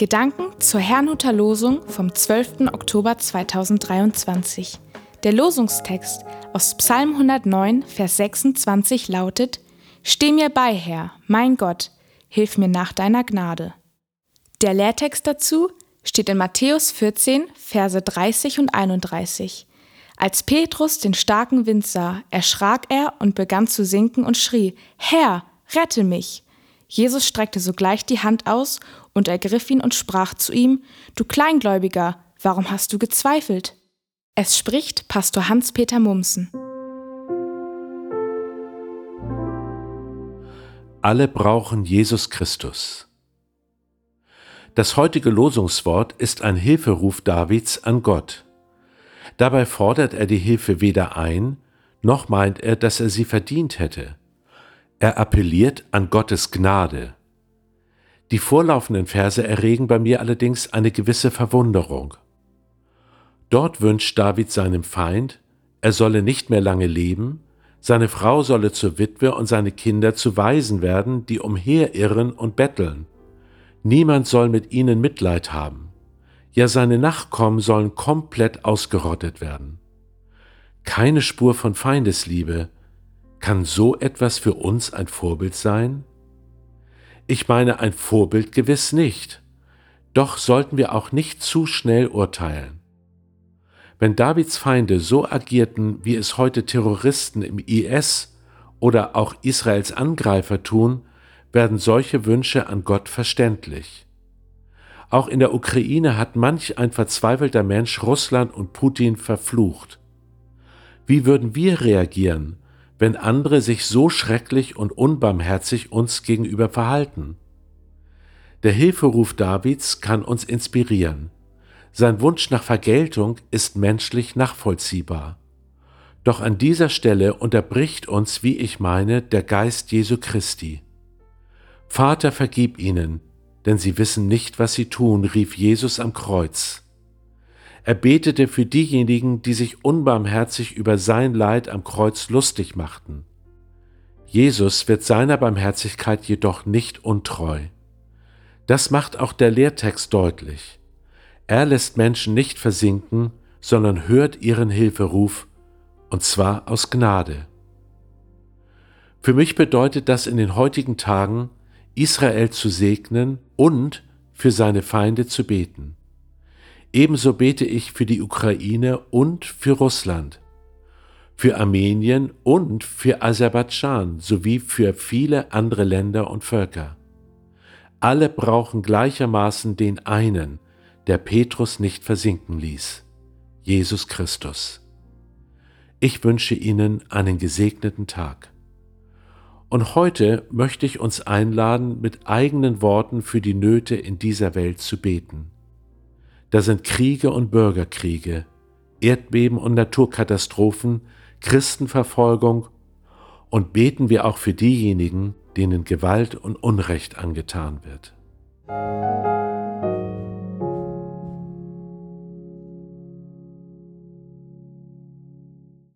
Gedanken zur Herrnhuter Losung vom 12. Oktober 2023. Der Losungstext aus Psalm 109, Vers 26 lautet: Steh mir bei, Herr, mein Gott, hilf mir nach deiner Gnade. Der Lehrtext dazu steht in Matthäus 14, Verse 30 und 31. Als Petrus den starken Wind sah, erschrak er und begann zu sinken und schrie: Herr, rette mich! Jesus streckte sogleich die Hand aus und ergriff ihn und sprach zu ihm, Du Kleingläubiger, warum hast du gezweifelt? Es spricht Pastor Hans-Peter Mumsen. Alle brauchen Jesus Christus. Das heutige Losungswort ist ein Hilferuf Davids an Gott. Dabei fordert er die Hilfe weder ein, noch meint er, dass er sie verdient hätte. Er appelliert an Gottes Gnade. Die vorlaufenden Verse erregen bei mir allerdings eine gewisse Verwunderung. Dort wünscht David seinem Feind, er solle nicht mehr lange leben, seine Frau solle zur Witwe und seine Kinder zu Waisen werden, die umherirren und betteln. Niemand soll mit ihnen Mitleid haben. Ja, seine Nachkommen sollen komplett ausgerottet werden. Keine Spur von Feindesliebe, kann so etwas für uns ein Vorbild sein? Ich meine ein Vorbild gewiss nicht, doch sollten wir auch nicht zu schnell urteilen. Wenn Davids Feinde so agierten, wie es heute Terroristen im IS oder auch Israels Angreifer tun, werden solche Wünsche an Gott verständlich. Auch in der Ukraine hat manch ein verzweifelter Mensch Russland und Putin verflucht. Wie würden wir reagieren, wenn andere sich so schrecklich und unbarmherzig uns gegenüber verhalten. Der Hilferuf Davids kann uns inspirieren. Sein Wunsch nach Vergeltung ist menschlich nachvollziehbar. Doch an dieser Stelle unterbricht uns, wie ich meine, der Geist Jesu Christi. Vater, vergib ihnen, denn sie wissen nicht, was sie tun, rief Jesus am Kreuz. Er betete für diejenigen, die sich unbarmherzig über sein Leid am Kreuz lustig machten. Jesus wird seiner Barmherzigkeit jedoch nicht untreu. Das macht auch der Lehrtext deutlich. Er lässt Menschen nicht versinken, sondern hört ihren Hilferuf, und zwar aus Gnade. Für mich bedeutet das in den heutigen Tagen, Israel zu segnen und für seine Feinde zu beten. Ebenso bete ich für die Ukraine und für Russland, für Armenien und für Aserbaidschan sowie für viele andere Länder und Völker. Alle brauchen gleichermaßen den einen, der Petrus nicht versinken ließ, Jesus Christus. Ich wünsche Ihnen einen gesegneten Tag. Und heute möchte ich uns einladen, mit eigenen Worten für die Nöte in dieser Welt zu beten. Da sind Kriege und Bürgerkriege, Erdbeben und Naturkatastrophen, Christenverfolgung und beten wir auch für diejenigen, denen Gewalt und Unrecht angetan wird.